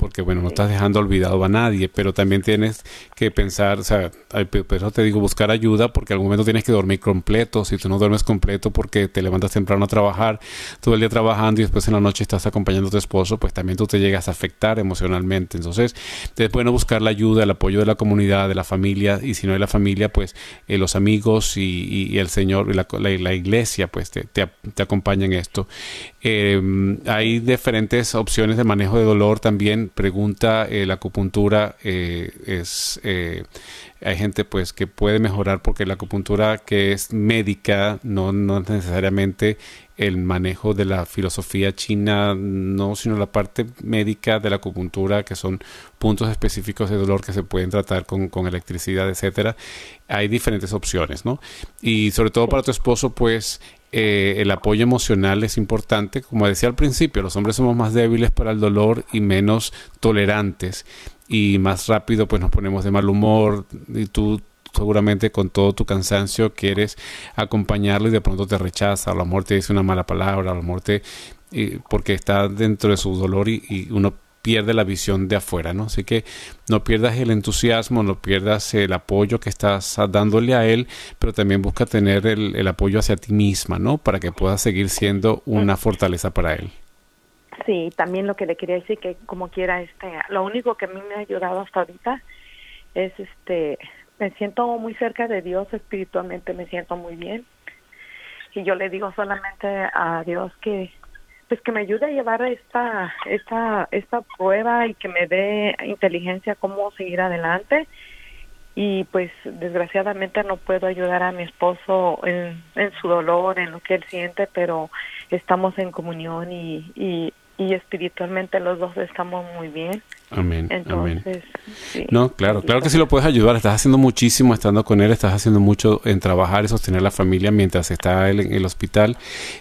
porque bueno, no estás dejando olvidado a nadie, pero también tienes que pensar, o sea, pero te digo, buscar ayuda porque al momento tienes que dormir completo, si tú no duermes completo porque te levantas temprano a trabajar, todo el día trabajando y después en la noche estás acompañando a tu esposo, pues también tú te llegas a afectar emocionalmente. Entonces, es bueno buscar la ayuda, el apoyo de la comunidad, de la familia, y si no hay la familia, pues eh, los amigos y, el Señor y la, iglesia, pues te, te, acompañan en esto. Eh, hay diferentes opciones de manejo de dolor también pregunta, eh, la acupuntura eh, es, eh, hay gente pues que puede mejorar porque la acupuntura que es médica, no, no necesariamente el manejo de la filosofía china, no, sino la parte médica de la acupuntura, que son puntos específicos de dolor que se pueden tratar con, con electricidad, etcétera. Hay diferentes opciones, ¿no? Y sobre todo para tu esposo, pues eh, el apoyo emocional es importante. Como decía al principio, los hombres somos más débiles para el dolor y menos tolerantes y más rápido pues nos ponemos de mal humor y tú seguramente con todo tu cansancio quieres acompañarlo y de pronto te rechaza, a lo mejor te dice una mala palabra, a lo mejor te... porque está dentro de su dolor y, uno pierde la visión de afuera, ¿no? Así que no pierdas el entusiasmo, no pierdas el apoyo que estás dándole a él, pero también busca tener el, el apoyo hacia ti misma, ¿no? Para que puedas seguir siendo una fortaleza para él. Sí, también lo que le quería decir que como quiera, este, lo único que a mí me ha ayudado hasta ahorita es, este, me siento muy cerca de Dios espiritualmente, me siento muy bien. Y yo le digo solamente a Dios que pues que me ayude a llevar esta esta esta prueba y que me dé inteligencia cómo seguir adelante. Y pues desgraciadamente no puedo ayudar a mi esposo en, en su dolor en lo que él siente pero estamos en comunión y, y, y espiritualmente los dos estamos muy bien Amén. Entonces, No, claro, claro que sí lo puedes ayudar. Estás haciendo muchísimo estando con él, estás haciendo mucho en trabajar y sostener la familia mientras está él en el hospital.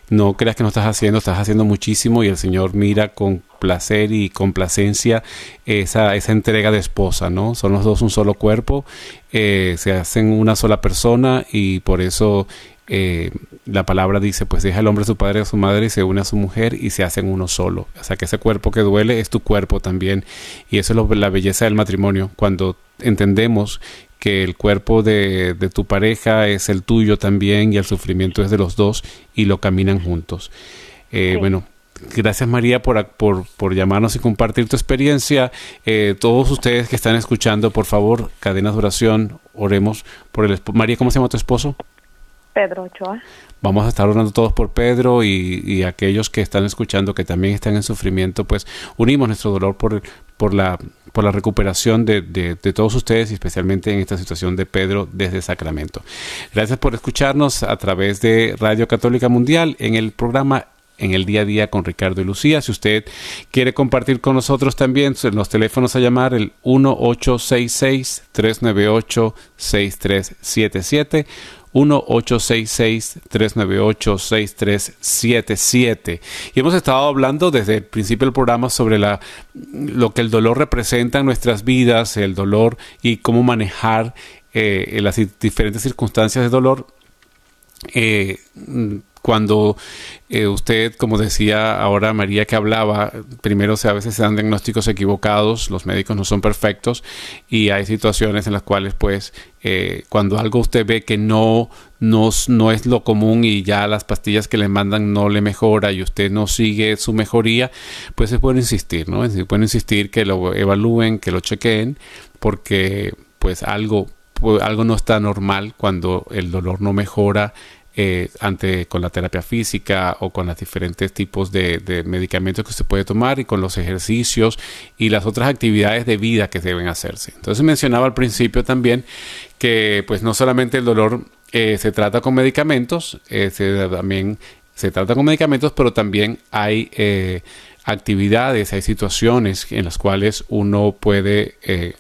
No creas que no estás haciendo, estás haciendo muchísimo y el Señor mira con placer y complacencia esa, esa entrega de esposa, ¿no? Son los dos un solo cuerpo, eh, se hacen una sola persona y por eso eh, la palabra dice, pues deja el hombre a su padre y a su madre y se une a su mujer y se hacen uno solo. O sea que ese cuerpo que duele es tu cuerpo también. Y eso es la belleza del matrimonio, cuando entendemos que el cuerpo de, tu pareja es el tuyo también y el sufrimiento es de los dos y lo caminan juntos. Eh, bueno, gracias María por, por, por, llamarnos y compartir tu experiencia. Eh, todos ustedes que están escuchando, por favor, cadenas de oración, oremos por el María, ¿cómo se llama tu esposo? Pedro Ochoa. Vamos a estar orando todos por Pedro y, aquellos que están escuchando que también están en sufrimiento, pues unimos nuestro dolor por, por, la, por la recuperación de, de, todos ustedes y especialmente en esta situación de Pedro desde Sacramento. Gracias por escucharnos a través de Radio Católica Mundial en el programa en el día a día con Ricardo y Lucía. Si usted quiere compartir con nosotros también los teléfonos a llamar el 1866 398 6377 1-866-398-6377. Y hemos estado hablando desde el principio del programa sobre la, lo que el dolor representa en nuestras vidas, el dolor y cómo manejar eh, las diferentes circunstancias de dolor. Eh, cuando eh, usted, como decía ahora María que hablaba, primero a veces se dan diagnósticos equivocados, los médicos no son perfectos y hay situaciones en las cuales pues eh, cuando algo usted ve que no, no, no es lo común y ya las pastillas que le mandan no le mejora y usted no sigue su mejoría, pues se puede insistir, ¿no? Se puede insistir que lo evalúen, que lo chequeen, porque pues algo, algo no está normal cuando el dolor no mejora eh, ante con la terapia física o con los diferentes tipos de, medicamentos que se puede tomar y con los ejercicios y las otras actividades de vida que deben hacerse. Entonces mencionaba al principio también que pues no solamente el dolor eh, se trata con medicamentos, eh, también se trata con medicamentos, pero también hay actividades, hay situaciones en las cuales uno puede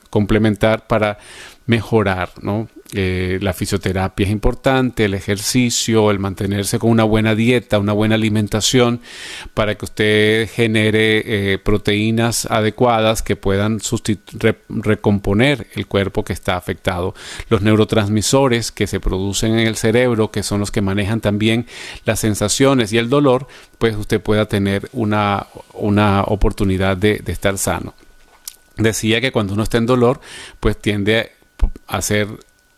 complementar para mejorar, ¿no? Eh, la fisioterapia es importante, el ejercicio, el mantenerse con una buena dieta, una buena alimentación, para que usted genere eh, proteínas adecuadas que puedan recomponer el cuerpo que está afectado. Los neurotransmisores que se producen en el cerebro, que son los que manejan también las sensaciones y el dolor, pues usted pueda tener una, una oportunidad de, de estar sano. Decía que cuando uno está en dolor, pues tiende a hacer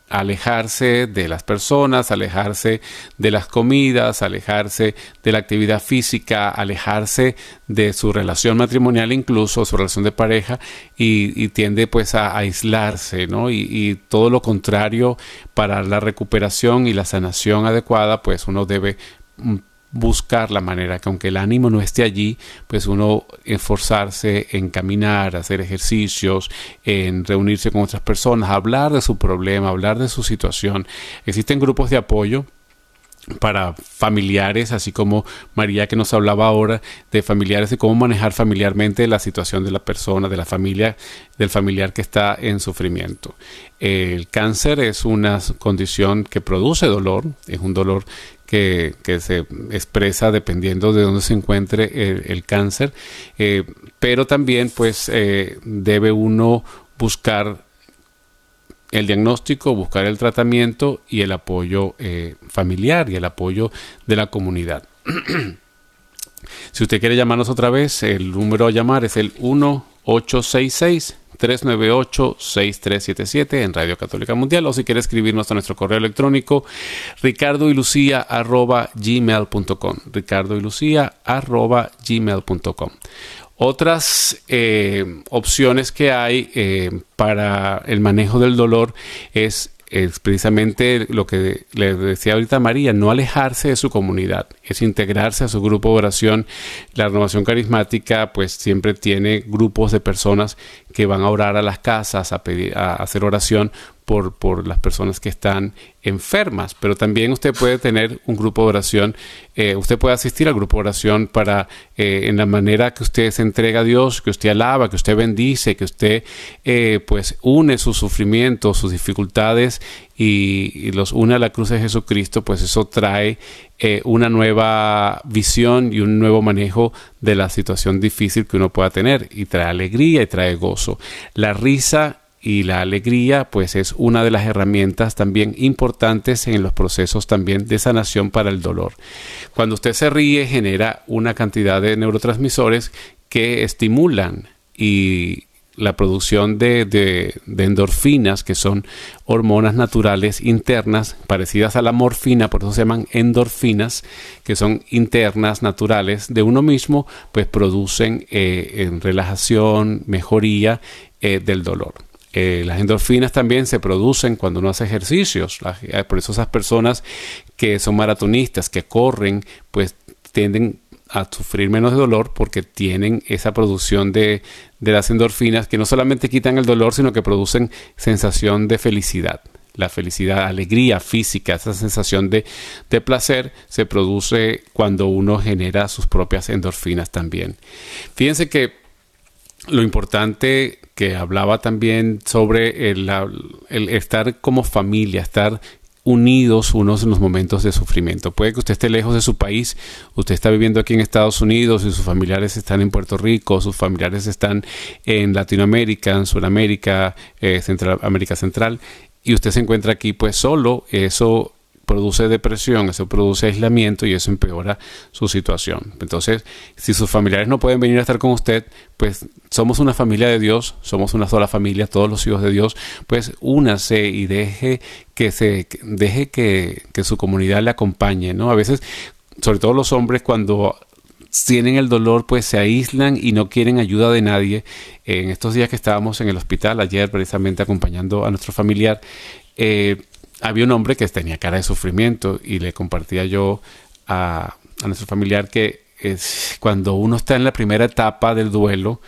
alejarse de las personas, alejarse de las comidas, alejarse de la actividad física, alejarse de su relación matrimonial, incluso su relación de pareja, y, tiende pues a, aislarse, ¿no? Y, y, todo lo contrario para la recuperación y la sanación adecuada, pues uno debe mm, buscar la manera que aunque el ánimo no esté allí, pues uno esforzarse en caminar, hacer ejercicios, en reunirse con otras personas, hablar de su problema, hablar de su situación. Existen grupos de apoyo para familiares, así como María que nos hablaba ahora de familiares y cómo manejar familiarmente la situación de la persona, de la familia, del familiar que está en sufrimiento. El cáncer es una condición que produce dolor, es un dolor que, se expresa dependiendo de dónde se encuentre el, cáncer, eh, pero también pues eh, debe uno buscar el diagnóstico, buscar el tratamiento y el apoyo eh, familiar y el apoyo de la comunidad. si usted quiere llamarnos otra vez, el número a llamar es el 1866 398-6377 en Radio Católica Mundial o si quiere escribirnos a nuestro correo electrónico ricardo y lucía arroba gmail.com ricardo y lucía arroba gmail.com otras eh, opciones que hay eh, para el manejo del dolor es es precisamente lo que le decía ahorita María, no alejarse de su comunidad, es integrarse a su grupo de oración. La renovación carismática pues siempre tiene grupos de personas que van a orar a las casas, a, pedir, a hacer oración por, por, las personas que están enfermas, pero también usted puede tener un grupo de oración, eh, usted puede asistir al grupo de oración para, eh, en la manera que usted se entrega a Dios, que usted alaba, que usted bendice, que usted eh, pues une sus sufrimientos, sus dificultades y, los une a la cruz de Jesucristo, pues eso trae una nueva visión y un nuevo manejo de la situación difícil que uno pueda tener y trae alegría y trae gozo. La risa y la alegría pues es una de las herramientas también importantes en los procesos también de sanación para el dolor. Cuando usted se ríe genera una cantidad de neurotransmisores que estimulan y la producción de, endorfinas, que son hormonas naturales internas, parecidas a la morfina, por eso se llaman endorfinas, que son internas, naturales de uno mismo, pues producen eh, en relajación, mejoría eh, del dolor. Eh, las endorfinas también se producen cuando uno hace ejercicios. Eh, por eso esas personas que son maratonistas, que corren, pues tienden a sufrir menos de dolor porque tienen esa producción de, las endorfinas que no solamente quitan el dolor, sino que producen sensación de felicidad. La felicidad, alegría física, esa sensación de, de placer se produce cuando uno genera sus propias endorfinas también. Fíjense que lo importante que hablaba también sobre el, estar como familia, estar unidos unos en los momentos de sufrimiento. Puede que usted esté lejos de su país, usted está viviendo aquí en Estados Unidos y sus familiares están en Puerto Rico, sus familiares están en Latinoamérica, en Sudamérica, eh, Central, América Central, y usted se encuentra aquí pues solo, eso produce depresión, eso produce aislamiento y eso empeora su situación. Entonces, si sus familiares no pueden venir a estar con usted, pues somos una familia de Dios, somos una sola familia, todos los hijos de Dios, pues únase y deje que se deje que, su comunidad le acompañe, ¿no? A veces, sobre todo los hombres, cuando tienen el dolor, pues se aíslan y no quieren ayuda de nadie. En estos días que estábamos en el hospital, ayer precisamente acompañando a nuestro familiar, eh, había un hombre que tenía cara de sufrimiento y le compartía yo a, nuestro familiar que es cuando uno está en la primera etapa del duelo,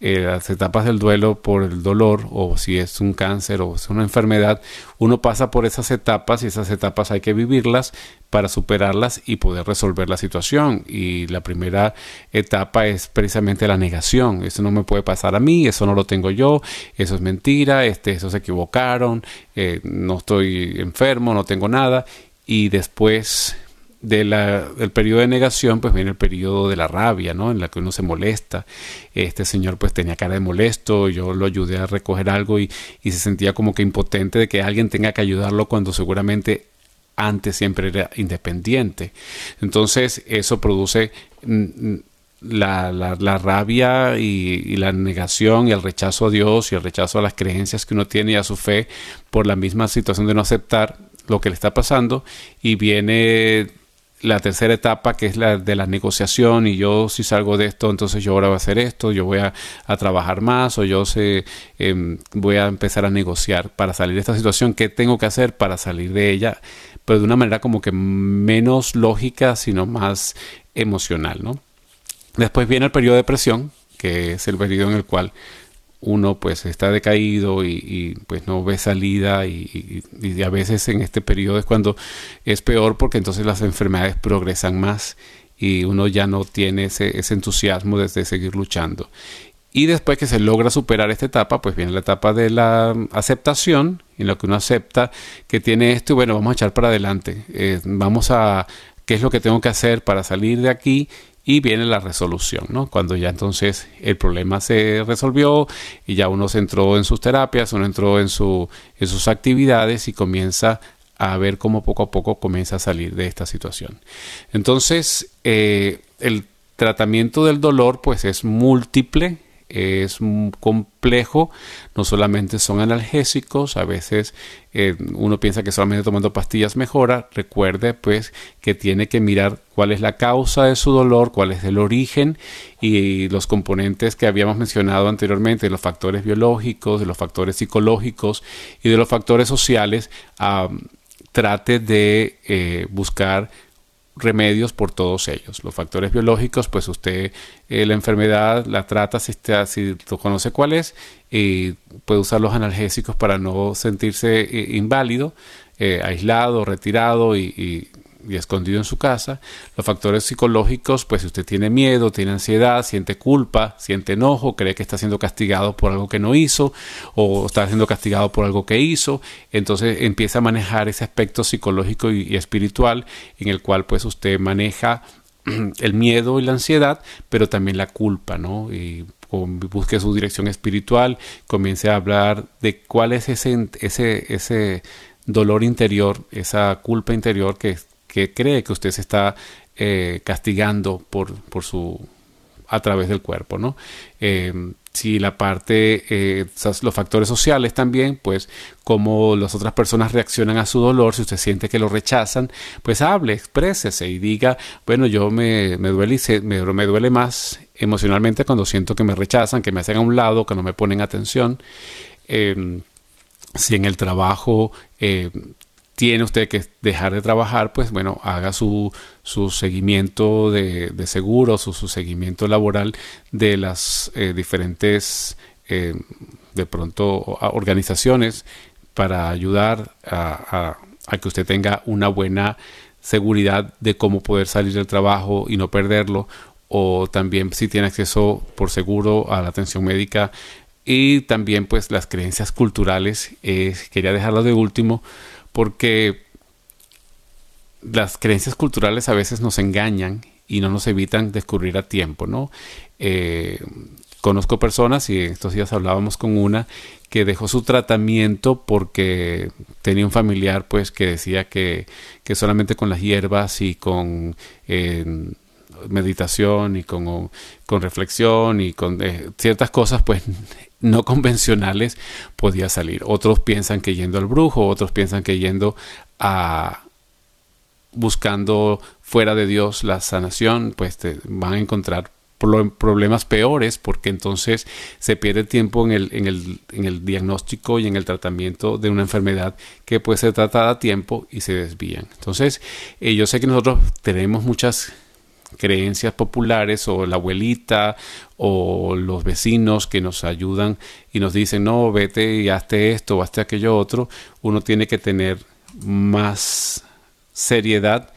eh, las etapas del duelo por el dolor o si es un cáncer o es una enfermedad, uno pasa por esas etapas y esas etapas hay que vivirlas para superarlas y poder resolver la situación. Y la primera etapa es precisamente la negación. Eso no me puede pasar a mí, eso no lo tengo yo, eso es mentira, este, eso se equivocaron, eh, no estoy enfermo, no tengo nada. Y después de la, del periodo de negación, pues viene el periodo de la rabia, ¿no? En la que uno se molesta. Este señor pues tenía cara de molesto, yo lo ayudé a recoger algo y, y se sentía como que impotente de que alguien tenga que ayudarlo cuando seguramente antes siempre era independiente. Entonces eso produce mm, mm, la, la, rabia y, y, la negación y el rechazo a Dios y el rechazo a las creencias que uno tiene y a su fe por la misma situación de no aceptar lo que le está pasando y viene la tercera etapa que es la de la negociación y yo si salgo de esto entonces yo ahora voy a hacer esto yo voy a, trabajar más o yo sé, em, voy a empezar a negociar para salir de esta situación qué tengo que hacer para salir de ella pero de una manera como que menos lógica sino más emocional ¿no? después viene el periodo de depresión que es el periodo en el cual uno pues está decaído y, pues no ve salida y, a veces en este periodo es cuando es peor porque entonces las enfermedades progresan más y uno ya no tiene ese, entusiasmo de, seguir luchando. Y después que se logra superar esta etapa, pues viene la etapa de la aceptación, en lo que uno acepta que tiene esto y bueno, vamos a echar para adelante. Eh, vamos a, ¿qué es lo que tengo que hacer para salir de aquí? Y viene la resolución, ¿no? Cuando ya entonces el problema se resolvió y ya uno se entró en sus terapias, uno entró en, su, en sus actividades y comienza a ver cómo poco a poco comienza a salir de esta situación. Entonces, eh, el tratamiento del dolor pues es múltiple, es complejo, no solamente son analgésicos, a veces eh, uno piensa que solamente tomando pastillas mejora, recuerde pues que tiene que mirar cuál es la causa de su dolor, cuál es el origen y los componentes que habíamos mencionado anteriormente, los factores biológicos, de los factores psicológicos y de los factores sociales, trate de eh, buscar remedios por todos ellos. Los factores biológicos, pues usted eh, la enfermedad la trata si, está, si conoce cuál es y puede usar los analgésicos para no sentirse eh, inválido, eh, aislado, retirado y, y escondido en su casa. Los factores psicológicos, pues si usted tiene miedo, tiene ansiedad, siente culpa, siente enojo, cree que está siendo castigado por algo que no hizo o está siendo castigado por algo que hizo, entonces empieza a manejar ese aspecto psicológico y, espiritual en el cual pues usted maneja el miedo y la ansiedad, pero también la culpa, ¿no? Y busque su dirección espiritual, comience a hablar de cuál es ese, ese, ese dolor interior, esa culpa interior que que cree que usted se está eh, castigando por, por su a través del cuerpo, ¿no? Eh, si la parte, eh, los factores sociales también, pues como las otras personas reaccionan a su dolor, si usted siente que lo rechazan, pues hable, exprésese y diga, bueno, yo me, me duele me, me, duele más emocionalmente cuando siento que me rechazan, que me hacen a un lado, que no me ponen atención. si en el trabajo tiene usted que dejar de trabajar, pues bueno, haga su, su seguimiento de, de su seguimiento laboral de las eh, diferentes, eh, de pronto, organizaciones para ayudar a, a, que usted tenga una buena seguridad de cómo poder salir del trabajo y no perderlo, o también si tiene acceso por seguro a la atención médica. Y también pues las creencias culturales, eh, quería dejarlo de último, porque las creencias culturales a veces nos engañan y no nos evitan descubrir a tiempo, ¿no? Eh, conozco personas, y estos días hablábamos con una, que dejó su tratamiento porque tenía un familiar pues que decía que, que solamente con las hierbas y con meditación y con, con, reflexión y con eh, ciertas cosas pues no convencionales podía salir. Otros piensan que yendo al brujo, otros piensan que yendo a buscando fuera de Dios la sanación, pues te van a encontrar problemas peores porque entonces se pierde tiempo en el, diagnóstico y en el tratamiento de una enfermedad que puede ser tratada a tiempo y se desvían. Entonces, eh, yo sé que nosotros tenemos muchas creencias populares o la abuelita o los vecinos que nos ayudan y nos dicen no vete y hazte esto o hazte aquello otro uno tiene que tener más seriedad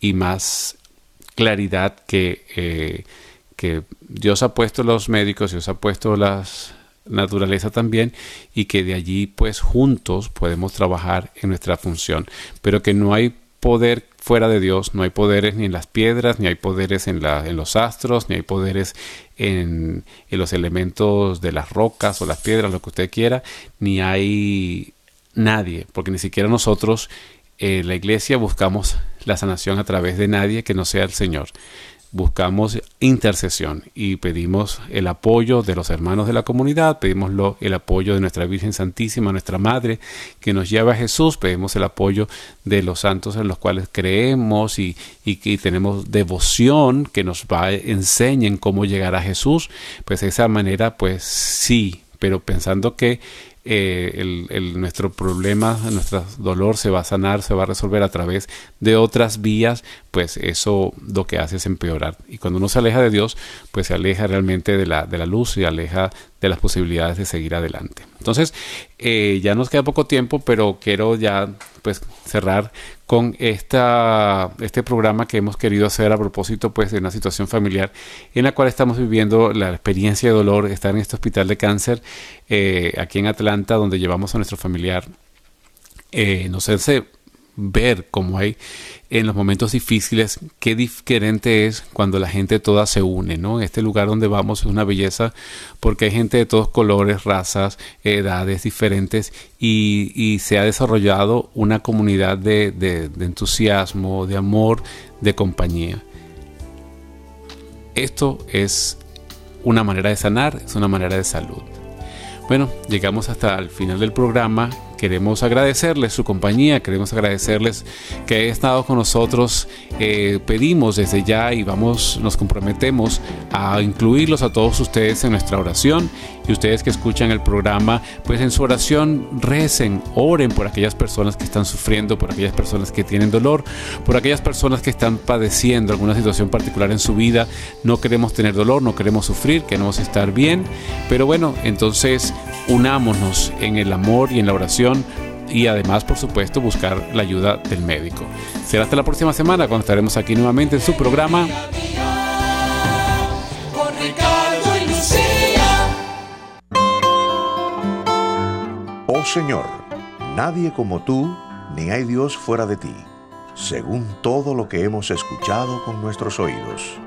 y más claridad que, eh, que Dios ha puesto los médicos Dios ha puesto las naturaleza también y que de allí pues juntos podemos trabajar en nuestra función. Pero que no hay poder fuera de Dios, no hay poderes ni en las piedras, ni hay poderes en, la, en los astros, ni hay poderes en, en, los elementos de las rocas o las piedras, lo que usted quiera, ni hay nadie, porque ni siquiera nosotros, en eh, la iglesia, buscamos la sanación a través de nadie que no sea el Señor buscamos intercesión y pedimos el apoyo de los hermanos de la comunidad, pedimos el apoyo de nuestra Virgen Santísima, nuestra Madre, que nos lleva a Jesús, pedimos el apoyo de los santos en los cuales creemos y, y, tenemos devoción que nos va, enseñen cómo llegar a Jesús, pues de esa manera, pues sí, pero pensando que eh, el, nuestro problema, nuestro dolor se va a sanar, se va a resolver a través de otras vías, pues eso lo que hace es empeorar. Y cuando uno se aleja de Dios, pues se aleja realmente de la, de la luz y aleja de las posibilidades de seguir adelante. Entonces, eh, ya nos queda poco tiempo, pero quiero ya pues cerrar con esta, este programa que hemos querido hacer a propósito pues de una situación familiar en la cual estamos viviendo la experiencia de dolor, estar en este hospital de cáncer eh, aquí en Atlanta donde llevamos a nuestro familiar. Eh, no sé, ver cómo hay en los momentos difíciles qué diferente es cuando la gente toda se une, ¿no? Este lugar donde vamos es una belleza porque hay gente de todos colores, razas, edades diferentes y, se ha desarrollado una comunidad de, de, de entusiasmo, de amor, de compañía. Esto es una manera de sanar, es una manera de salud. Bueno, llegamos hasta el final del programa. Queremos agradecerles su compañía, queremos agradecerles que hayan estado con nosotros. Eh, pedimos desde ya y vamos, nos comprometemos a incluirlos a todos ustedes en nuestra oración y ustedes que escuchan el programa, pues en su oración recen, oren por aquellas personas que están sufriendo, por aquellas personas que tienen dolor, por aquellas personas que están padeciendo alguna situación particular en su vida. No queremos tener dolor, no queremos sufrir, queremos estar bien, pero bueno, entonces unámonos en el amor y en la oración y además, por supuesto, buscar la ayuda del médico. Será hasta la próxima semana cuando estaremos aquí nuevamente en su programa. Oh Señor, nadie como tú, ni hay Dios fuera de ti, según todo lo que hemos escuchado con nuestros oídos.